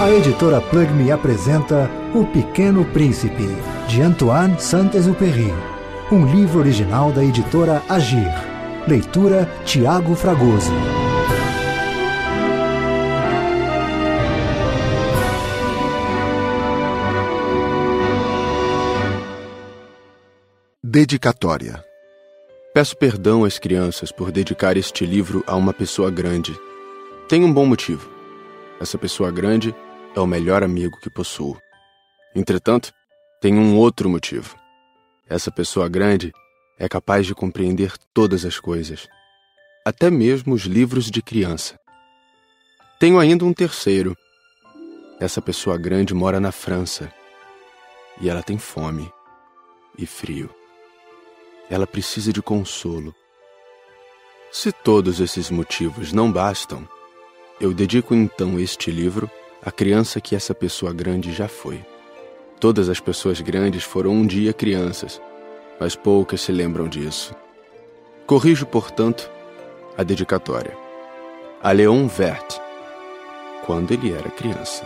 A editora Plug Me apresenta O Pequeno Príncipe, de Antoine Saint-Exupéry. Um livro original da editora Agir. Leitura Tiago Fragoso. Dedicatória. Peço perdão às crianças por dedicar este livro a uma pessoa grande. Tem um bom motivo. Essa pessoa grande é o melhor amigo que possuo. Entretanto, tem um outro motivo. Essa pessoa grande é capaz de compreender todas as coisas, até mesmo os livros de criança. Tenho ainda um terceiro. Essa pessoa grande mora na França e ela tem fome e frio. Ela precisa de consolo. Se todos esses motivos não bastam, eu dedico então este livro à criança que essa pessoa grande já foi. Todas as pessoas grandes foram um dia crianças, mas poucas se lembram disso. Corrijo, portanto, a dedicatória. A Leon Vert, quando ele era criança.